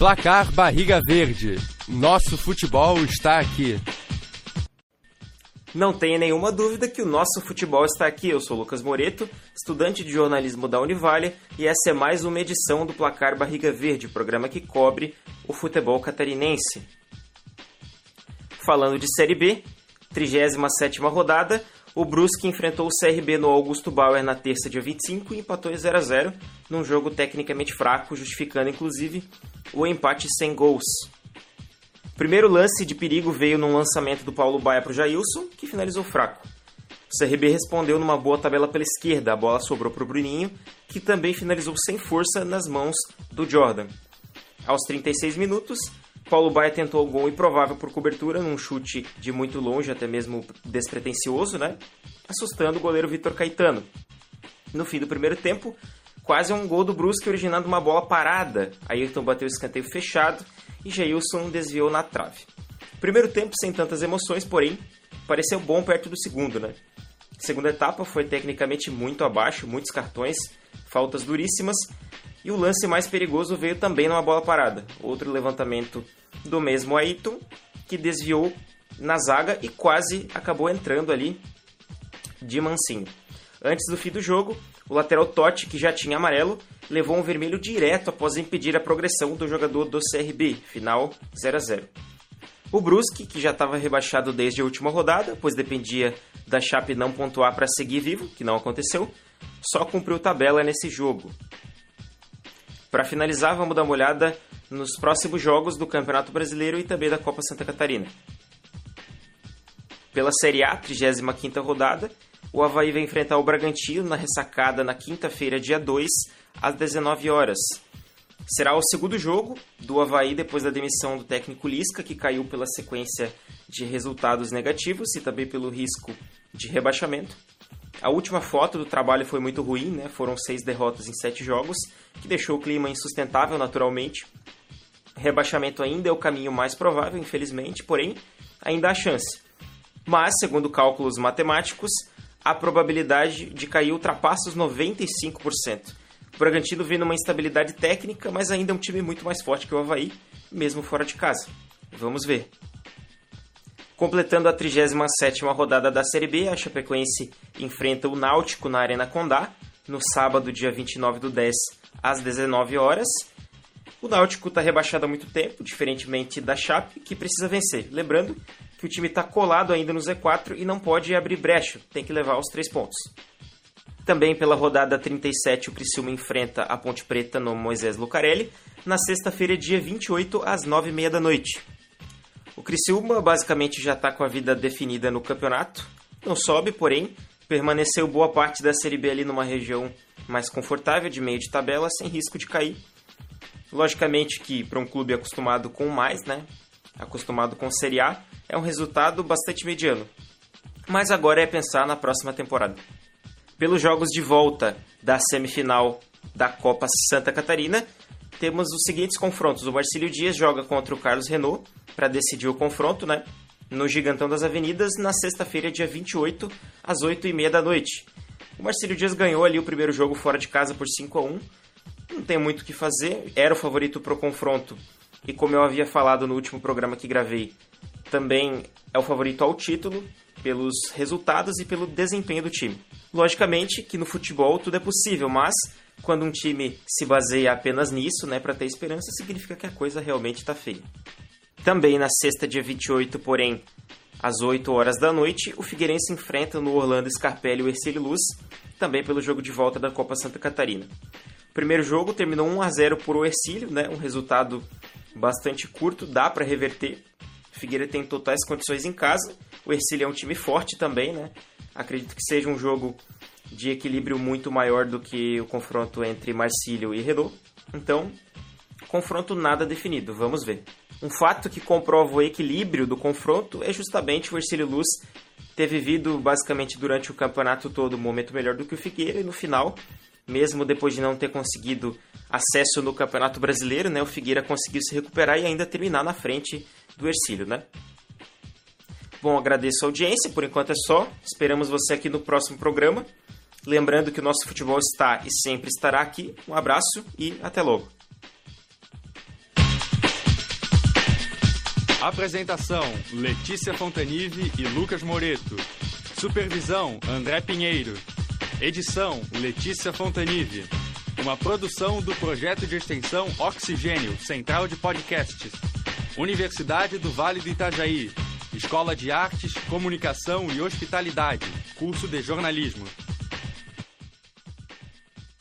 Placar Barriga Verde. Nosso futebol está aqui. Não tenha nenhuma dúvida que o nosso futebol está aqui. Eu sou Lucas Moreto, estudante de jornalismo da Univale, e essa é mais uma edição do Placar Barriga Verde, programa que cobre o futebol catarinense. Falando de Série B, 37ª rodada, o Brusque enfrentou o CRB no Augusto Bauer na terça, dia 25, e empatou em 0 a 0 num jogo tecnicamente fraco, justificando inclusive o empate sem gols. Primeiro lance de perigo veio num lançamento do Paulo Baia para o Jailson, que finalizou fraco. O CRB respondeu numa boa tabela pela esquerda, a bola sobrou para o Bruninho, que também finalizou sem força nas mãos do Jordan. Aos 36 minutos, Paulo Baia tentou o gol improvável por cobertura, num chute de muito longe, até mesmo despretensioso, né? assustando o goleiro Vitor Caetano. No fim do primeiro tempo, quase um gol do Brusque originando uma bola parada. Ayrton bateu o escanteio fechado e Jailson desviou na trave. Primeiro tempo sem tantas emoções, porém, pareceu bom perto do segundo, né? Segunda etapa foi tecnicamente muito abaixo, muitos cartões, faltas duríssimas, e o lance mais perigoso veio também numa bola parada. Outro levantamento do mesmo Ayrton, que desviou na zaga e quase acabou entrando ali de mansinho. Antes do fim do jogo, o lateral Totti, que já tinha amarelo, levou um vermelho direto após impedir a progressão do jogador do CRB, final 0 a 0. O Brusque, que já estava rebaixado desde a última rodada, pois dependia da Chape não pontuar para seguir vivo, que não aconteceu, só cumpriu tabela nesse jogo. Para finalizar, vamos dar uma olhada nos próximos jogos do Campeonato Brasileiro e também da Copa Santa Catarina. Pela Série A, 35ª rodada, o Havaí vai enfrentar o Bragantino na ressacada na quinta-feira, dia 2, às 19 horas. Será o segundo jogo do Havaí depois da demissão do técnico Lisca, que caiu pela sequência de resultados negativos e também pelo risco de rebaixamento. A última foto do trabalho foi muito ruim, né? foram seis derrotas em sete jogos, que deixou o clima insustentável naturalmente. Rebaixamento ainda é o caminho mais provável, infelizmente, porém, ainda há chance. Mas, segundo cálculos matemáticos, a probabilidade de cair ultrapassa os 95%. O Bragantino vem numa instabilidade técnica, mas ainda é um time muito mais forte que o Havaí, mesmo fora de casa. Vamos ver. Completando a 37ª rodada da Série B, a Chapecoense enfrenta o Náutico na Arena Condá, no sábado, dia 29 do 10, às 19 horas. O Náutico está rebaixado há muito tempo, diferentemente da Chape, que precisa vencer. Lembrando que o time está colado ainda no Z4 e não pode abrir brecha, tem que levar os três pontos. Também pela rodada 37, o Criciúma enfrenta a Ponte Preta no Moisés Lucarelli, na sexta-feira, dia 28, às 9h30 da noite. O Criciúma basicamente já está com a vida definida no campeonato, não sobe, porém, permaneceu boa parte da Série B ali numa região mais confortável, de meio de tabela, sem risco de cair. Logicamente que para um clube acostumado com mais, né, acostumado com Série A, é um resultado bastante mediano. Mas agora é pensar na próxima temporada. Pelos jogos de volta da semifinal da Copa Santa Catarina, temos os seguintes confrontos. O Marcílio Dias joga contra o Carlos Renault para decidir o confronto, né? No Gigantão das Avenidas, na sexta-feira, dia 28, às 8h30 da noite. O Marcílio Dias ganhou ali o primeiro jogo fora de casa por 5 a 1 Não tem muito o que fazer, era o favorito para o confronto. E como eu havia falado no último programa que gravei, também é o favorito ao título pelos resultados e pelo desempenho do time. Logicamente que no futebol tudo é possível, mas quando um time se baseia apenas nisso, né, para ter esperança, significa que a coisa realmente está feia. Também na sexta, dia 28, porém, às 8 horas da noite, o Figueirense enfrenta no Orlando Scarpelli o Ercílio Luz, também pelo jogo de volta da Copa Santa Catarina. O primeiro jogo terminou 1 a 0 por o Ercílio, né, um resultado bastante curto, dá para reverter, Figueira tem totais condições em casa. O Ercílio é um time forte também, né? Acredito que seja um jogo de equilíbrio muito maior do que o confronto entre Marcílio e Renault. Então, confronto nada definido, vamos ver. Um fato que comprova o equilíbrio do confronto é justamente o Ercílio Luz ter vivido basicamente durante o campeonato todo um momento melhor do que o Figueira e no final, mesmo depois de não ter conseguido acesso no Campeonato Brasileiro, né, o Figueira conseguiu se recuperar e ainda terminar na frente do Ercílio, né? Bom, agradeço a audiência, por enquanto é só. Esperamos você aqui no próximo programa. Lembrando que o nosso futebol está e sempre estará aqui. Um abraço e até logo. Apresentação: Letícia Fontanive e Lucas Moreto. Supervisão: André Pinheiro. Edição: Letícia Fontanive. Uma produção do projeto de extensão Oxigênio, Central de Podcasts. Universidade do Vale do Itajaí. Escola de Artes, Comunicação e Hospitalidade. Curso de Jornalismo.